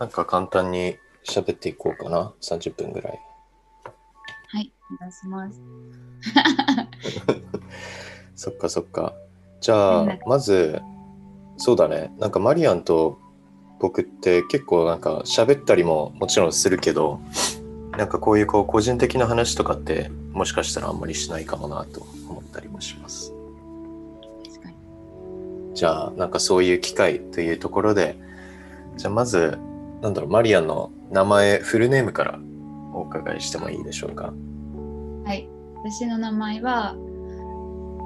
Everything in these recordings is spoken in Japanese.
なんか簡単に喋っていこうかな。30分ぐらい。はい、お願いします。そっかそっか。じゃあうん、まず、そうだね。なんかマリアンと僕って結構なんか喋ったりももちろんするけど、なんかこういうこう個人的な話とかってもしかしたらあんまりしないかもなと思ったりもします。確かに。じゃあ、なんかそういう機会というところで、じゃあまず、なんだろう、マリアンの名前、フルネームからお伺いしてもいいでしょうか？はい、私の名前は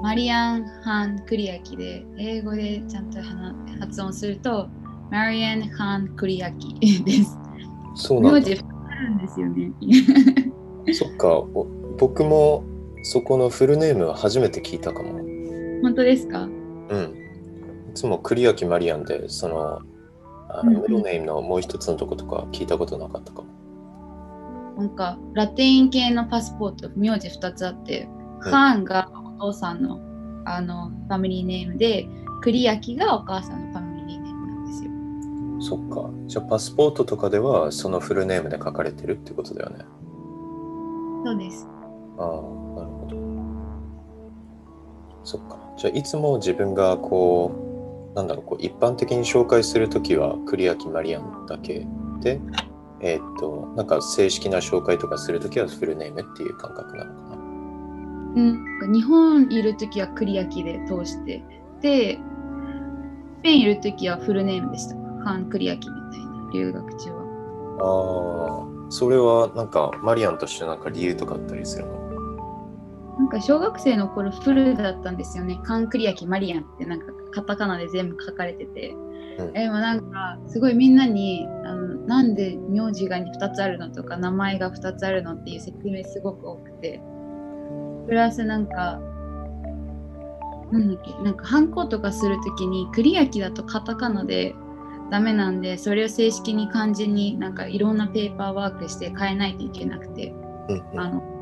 マリアン・ハン・クリアキで、英語でちゃんと話発音すると、マリアン・ハン・クリアキ です。そうなんだんですよね。そっか、お僕もそこのフルネームは初めて聞いたかも。本当ですか？うん。いつも栗焼マリアンで、その、あうんうんのミドルネームのもう一つのとことか聞いたことなかったかも。なんかラテン系のパスポート、名字2つあって、うんハーンがお父さんのあのファミリーネームで、クリアキがお母さんのファミリーネームなんですよ。そっか。じゃあパスポートとかではそのフルネームで書かれてるってことだよね。そうです。ああ、なるほど。そっか。じゃあいつも自分がこう、なんだろう、こう一般的に紹介するときは栗焼マリアンだけで、えーっと、なんか正式な紹介とかするときはフルネームっていう感覚なのかな。うん、日本いるときはクリアキで通して、で、スペインいるときはフルネームでした。ハン・クリアキみたいな、留学中は。ああ、それはなんかマリアンとしてなんか理由とかあったりするの？なんか小学生の頃フルだったんですよね。カン・クリアキ・マリアンってなんかカタカナで全部書かれてて。うんえでもなんかすごいみんなにあのなんで名字が2つあるのとか名前が2つあるのっていう説明すごく多くて。プラスなんか、なんだっけ、なんかハンコとかするときにクリアキだとカタカナでダメなんで、それを正式に漢字になんかいろんなペーパーワークして変えないといけなくて。うんうんあの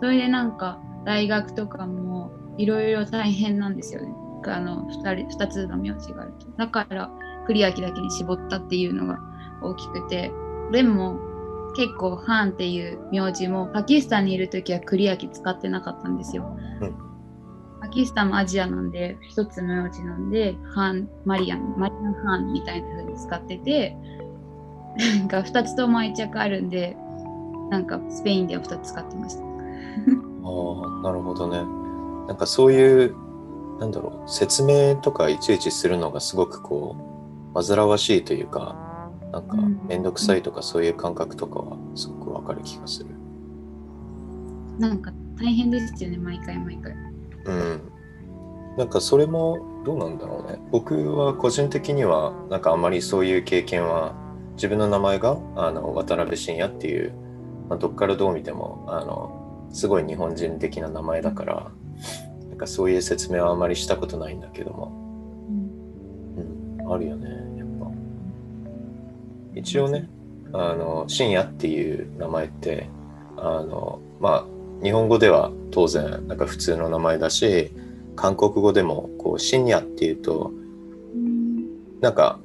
それでなんか大学とかもいろいろ大変なんですよね。あの 2, 人2つの名字があると。だから栗明だけに絞ったっていうのが大きくて。でも結構ハンっていう名字もパキスタンにいる時は栗明使ってなかったんですよ。うんパキスタンもアジアなんで一つ名字なんでハン、マリアン、マリアンハンみたいな風に使っててなんか2つとも愛着あるんでなんかスペインでは2つ使ってました。ああ、なるほどね。なんかそういう、なんだろう、説明とかいちいちするのがすごくこう、煩わしいというか、なんかうんめんどくさいとかそういう感覚とかはすごくわかる気がする。なんか大変ですよね、毎回毎回。うん。なんかそれもどうなんだろうね。僕は個人的にはなんかあまりそういう経験は自分の名前があの渡辺晋也っていう、まあ、どっからどう見てもあのすごい日本人的な名前だから、かそういう説明はあまりしたことないんだけども、うん、あるよねやっぱ。一応ねあの晋也っていう名前ってあのまあ日本語では当然なんか普通の名前だし韓国語でもこう深夜っていうとうんなんか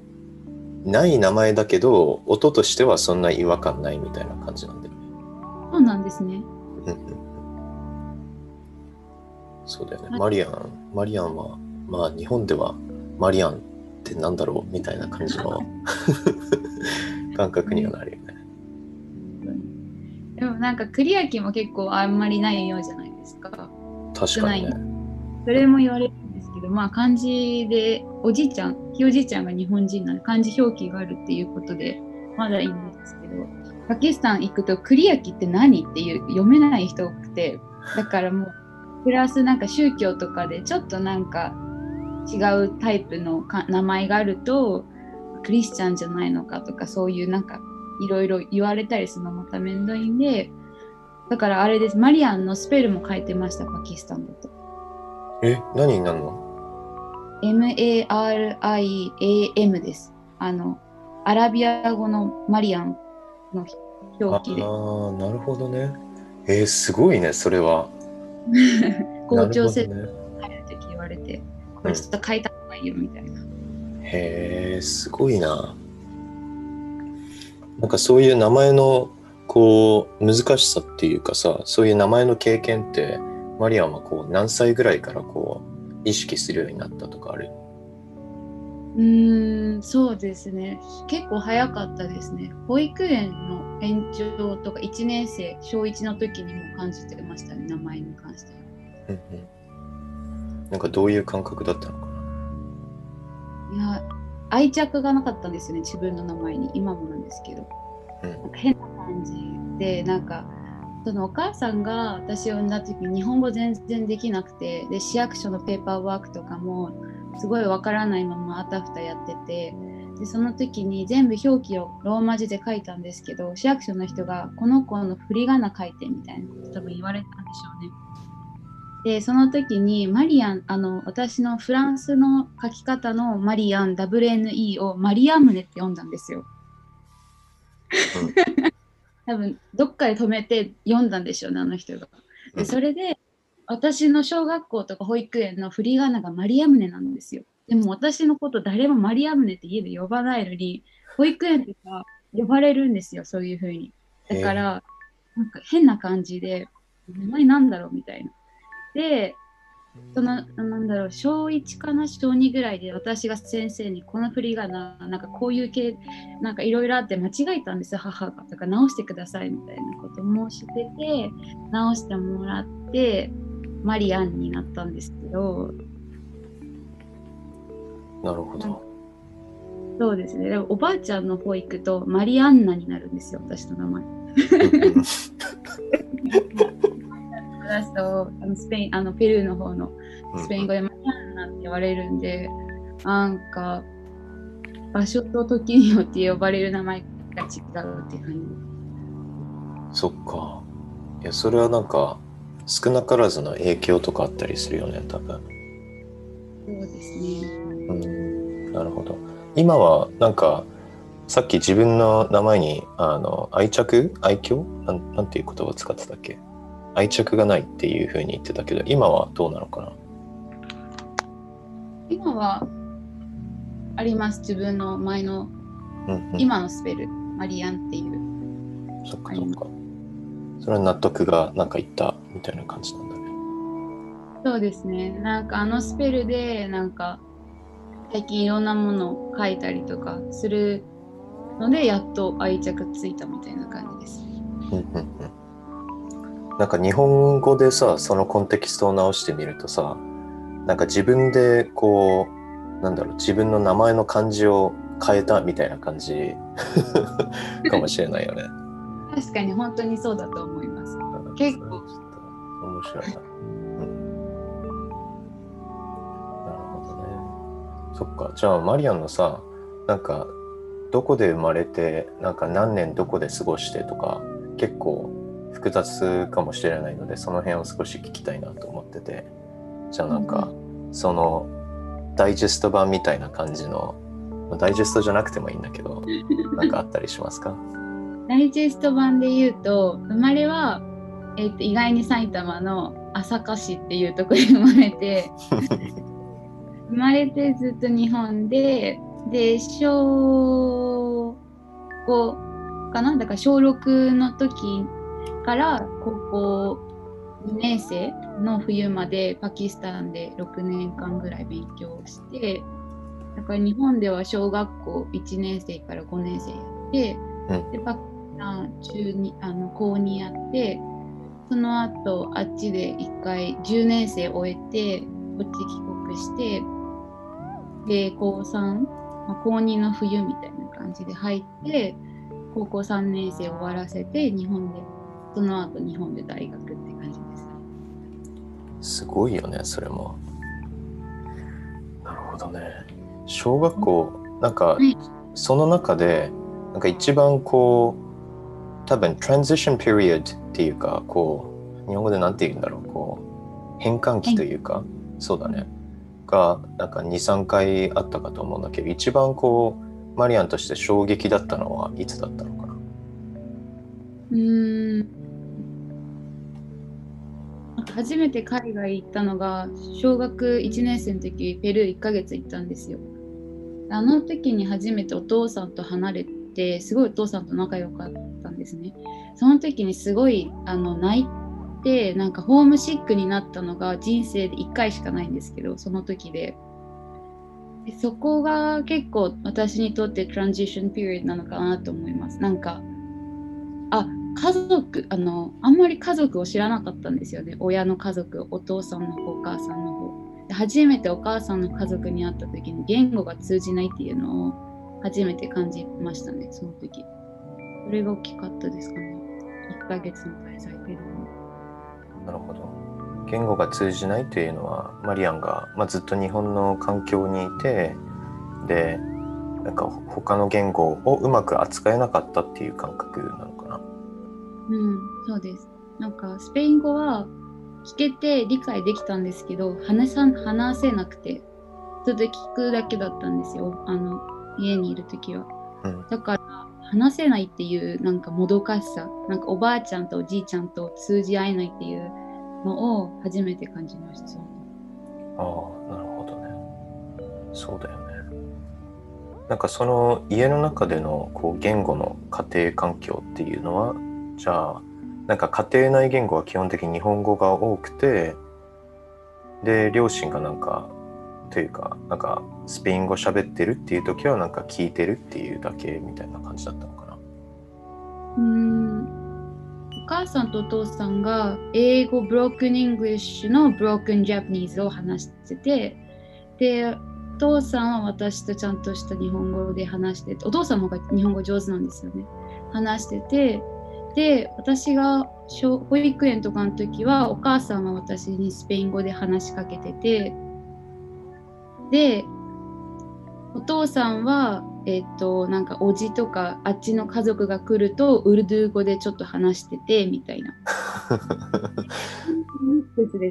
ない名前だけど音としてはそんな違和感ないみたいな感じなんだよね。そうなんですね。そうだよね。マリアン、マリアンはまあ日本ではマリアンってなんだろう？みたいな感じの 感覚にはなるよね。でもなんか栗明も結構あんまりないようじゃないですか。確かにね。それも言われるんですけど、まあ漢字でおじいちゃん、ひいおじいちゃんが日本人なんで漢字表記があるっていうことでまだいいんですけど、パキスタン行くと栗明って何っていう読めない人多くて、だからもうプラスなんか宗教とかでちょっとなんか違うタイプのか名前があるとクリスチャンじゃないのかとかそういうなんかいろいろ言われたりするのまためんどいんでだからあれです。マリアンのスペルも書いてましたパキスタンだと。え、何になるの？M-A-R-I-A-M です。あのアラビア語のマリアンのあ表記で。あー、なるほどね。えー、すごいね、それは。校長先生入る時言われてこれちょっと書いた方がいいよみたいな、へえ、すごいな。なんかそういう名前のこう難しさっていうかさそういう名前の経験ってマリアンはこう何歳ぐらいからこう意識するようになったとかある？うーん、そうですね。結構早かったですね。保育園の延長とか1年生、小1の時にも感じてましたね、名前に関しては。うんうんなんかどういう感覚だったのかな？いや、愛着がなかったんですよね、自分の名前に。今もなんですけど。うんなんか変な感じで、なんか、そのお母さんが私を産んだ時に日本語全然できなくてで市役所のペーパーワークとかもすごいわからないままあたふたやっててでその時に全部表記をローマ字で書いたんですけど市役所の人がこの子の振り仮名書いてみたいなこと多分言われたんでしょうね。でその時にマリアンあの私のフランスの書き方のマリアン WNE をマリアムネって読んだんですよ。多分どっかで止めて読んだんでしょうねあの人が。でそれで私の小学校とか保育園の振り仮名がマリアムネなんですよ。でも私のこと誰もマリアムネって家で呼ばないのに保育園とか呼ばれるんですよそういうふうに。だから、なんか変な感じで名前なんだろうみたいな。でそのなんだろう小1かな小2ぐらいで私が先生にこの振り仮名なんかこういう系なんかいろいろあって間違えたんですよ母がだから直してくださいみたいなこと申してて直してもらってマリアンになったんですけどなるほど。そうですねでもおばあちゃんの方行くとマリアンナになるんですよ私の名前。出すとあのスペインあのペルーの方のスペイン語でマリアンナって言われるんで、なんか場所と時によって呼ばれる名前が違うっていう感そっか。いや、それはなんか、少なからずの影響とかあったりするよね、多分。じ。そうですね。うん、なるほど。今は、なんか、さっき自分の名前に、あの、愛着？愛嬌？なんなんていう言葉を使ってたっけ？愛着がないっていうふうに言ってたけど、今はどうなのかな？今はあります自分の前のうん、うん。今のスペルマリアンっていう。そっかそっか。それは納得がなんかいったみたいな感じなんだね。そうですね。なんかあのスペルでなんか最近いろんなものを書いたりとかするのでやっと愛着ついたみたいな感じです。うんうんうん。なんか日本語でさ、そのコンテキストを直してみるとさ、なんか自分でこう、なんだろう、自分の名前の漢字を変えたみたいな感じ かもしれないよね。確かに本当にそうだと思います。うん結構面白いな。うん。なるほどね。そっか。じゃあ、マリアンのさ、なんか、どこで生まれて、なんか何年どこで過ごしてとか、結構複雑かもしれないので、その辺を少し聞きたいなと思ってて。じゃあなんか、その、ダイジェスト版みたいな感じの、まあダイジェストじゃなくてもいいんだけど、なんかあったりしますか？ダイジェスト版で言うと生まれは、えーと意外に埼玉の朝霞市っていうところで生まれて生まれてずっと日本でで小5かな？だから小6の時から高校2年生の冬までパキスタンで6年間ぐらい勉強してだから日本では小学校1年生から5年生やって、うん。でパキスタン中にあの高2やってその後あっちで1回10年生終えてこっち帰国してで高3、まあ、高2の冬みたいな感じで入って高校3年生終わらせて日本でその後日本で大学って感じです。すごいよね、それも。なるほどね。小学校、なんかい、その中で、なんか一番こう、多分、transition period っていうか、こう、日本語でなんて言うんだろう、こう、変換期というか、そうだね。が、なんか2、3回あったかと思うんだけど、一番こう、マリアンとして衝撃だったのはいつだったのかな？うーん初めて海外行ったのが小学1年生の時ペルー1ヶ月行ったんですよ。あの時に初めてお父さんと離れってすごいお父さんと仲良かったんですね。その時にすごいあの泣いてなんかホームシックになったのが人生で1回しかないんですけどその時ででそこが結構私にとってトランジションピリオドなのかなと思います。なんかあ家族あのあんまり家族を知らなかったんですよね親の家族お父さんの方お母さんの方で初めてお母さんの家族に会った時に言語が通じないっていうのを初めて感じましたねその時それが大きかったですかね。1ヶ月の滞在ペルーなるほど。言語が通じないというのはマリアンが、まあ、ずっと日本の環境にいてでなんか他の言語をうまく扱えなかったっていう感覚なのかな。うんそうです。なんかスペイン語は聞けて理解できたんですけど話さ話せなくてずっと聞くだけだったんですよ。あの家にいる時は、うん。だから話せないっていうなんかもどかしさなんかおばあちゃんとおじいちゃんと通じ合えないっていうのを初めて感じました。ああなるほどね。そうだよね。なんかその家の中でのこう言語の家庭環境っていうのはじゃあなんか家庭内言語は基本的に日本語が多くてで両親がなんかというかなんかスペイン語喋ってるっていう時はなんか聞いてるっていうだけみたいな感じだったのかな。うん。お母さんとお父さんが英語 broken English の broken Japanese を話しててでお父さんは私とちゃんとした日本語で話しててお父さんも日本語上手なんですよね。話しててで私が小保育園とかの時はお母さんは私にスペイン語で話しかけててでお父さんはえっ、となんかおじとかあっちの家族が来るとウルドゥー語でちょっと話しててみたいな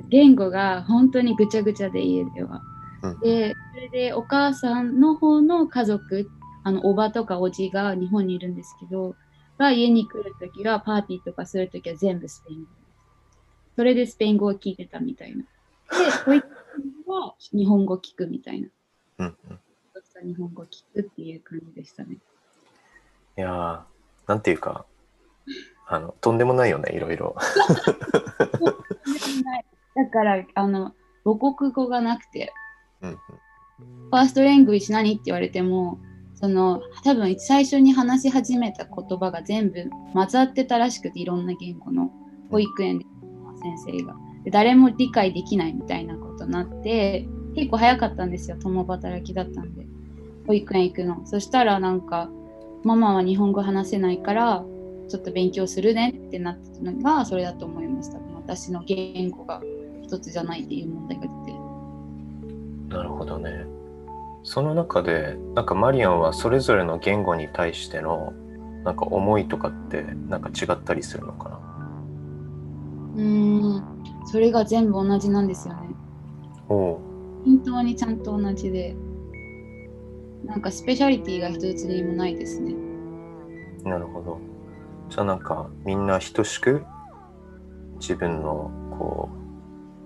言語が本当にぐちゃぐちゃで家では。うんでそれでお母さんの方の家族あのおばとかおじが日本にいるんですけどが家に来るときはパーティーとかするときは全部スペイン語それでスペイン語を聞いてたみたいな。で保育園は日本語聞くみたいな。うんうん。日本語聞くっていう感じでしたね。いやーなんていうかあのとんでもないよねいろいろ。だからあの母国語がなくて。うんうん。ファーストレングイッシュ何って言われてもその多分最初に話し始めた言葉が全部混ざってたらしくていろんな言語の。保育園で。先生が。で誰も理解できないみたいなことになって結構早かったんですよ共働きだったんで。保育園行くの。そしたらなんかママは日本語話せないからちょっと勉強するねってなったのがそれだと思いました。私の言語が一つじゃないっていう問題が出て。なるほどね。その中でなんかマリアンはそれぞれの言語に対してのなんか思いとかってなんか違ったりするのかな？うーん。それが全部同じなんですよねおお本当にちゃんと同じでなんかスペシャリティが一つにもないですね。なるほど。じゃあなんかみんな等しく自分のこう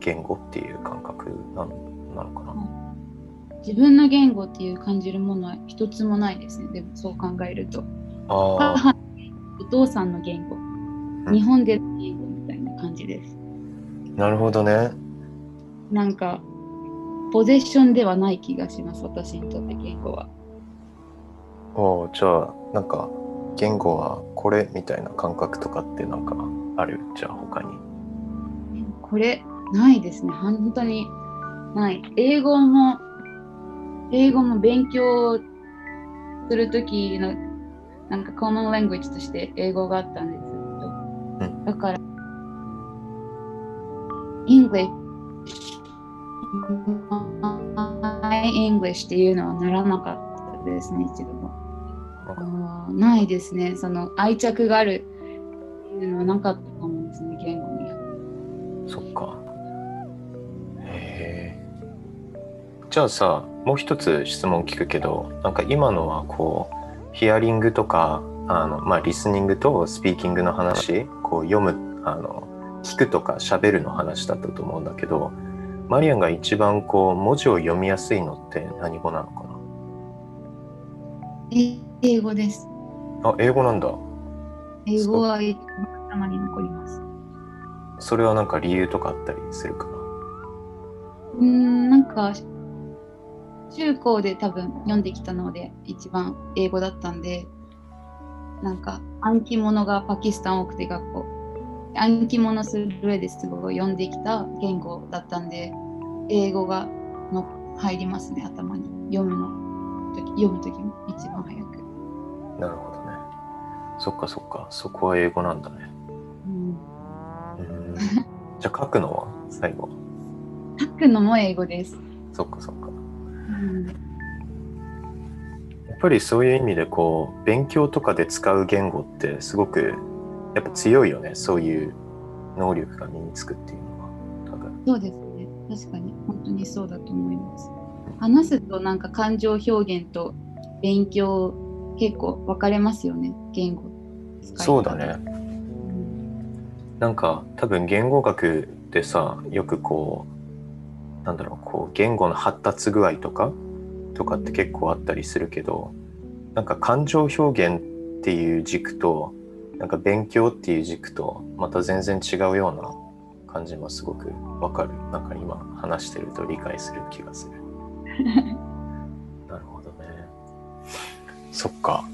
言語っていう感覚なのなのかな？自分の言語っていう感じるものは一つもないですね。でもそう考えると。ああ母お父さんの言語ん。日本での言語みたいな感じです。なるほどね。なんかポゼッションではない気がします私にとって言語は。おおじゃあなんか言語はこれみたいな感覚とかってなんかある？じゃあ他に。これないですね。本当にない。英語も英語も勉強するときのなんか common language として英語があったんですけど、だから English my English っていうのはならなかったですね一度もあーないですねその愛着があるっていうのはなかったかもですね言語にそっか。へえ。じゃあさ、もう一つ質問聞くけど、なんか今のはこう、ヒアリングとか、あの、まあ、リスニングとスピーキングの話、こう読む、あの、聞くとか喋るの話だったと思うんだけど、マリアンが一番こう、文字を読みやすいのって何語なのかな？え英語ですあ、英語なんだ。英語は頭に残ります。それはなんか理由とかあったりするかな？うーん、なんか、中高で多分読んできたので、一番英語だったんで、なんか暗記物がパキスタン多くて学校。暗記物する上ですごい読んできた言語だったんで、英語がの入りますね、頭に。読むの時、読む時も一番早く。なるほどね。そっかそっか。そこは英語なんだね。うん、うん じゃあ書くのは？最後。書くのも英語です。そっかそっか。うん、やっぱりそういう意味でこう勉強とかで使う言語ってすごくやっぱ強いよねそういう能力が身につくっていうのは多分そうですね。確かに、本当にそうだと思います。話すとなんか感情表現と勉強結構分かれますよね、言語。そうだねうんなんか多分言語学でさよくこうなんだろうこう言語の発達具合とかとかって結構あったりするけどなんか感情表現っていう軸となんか勉強っていう軸とまた全然違うような感じもすごくわかる。なんか今話してると理解する気がする。なるほどね。そっか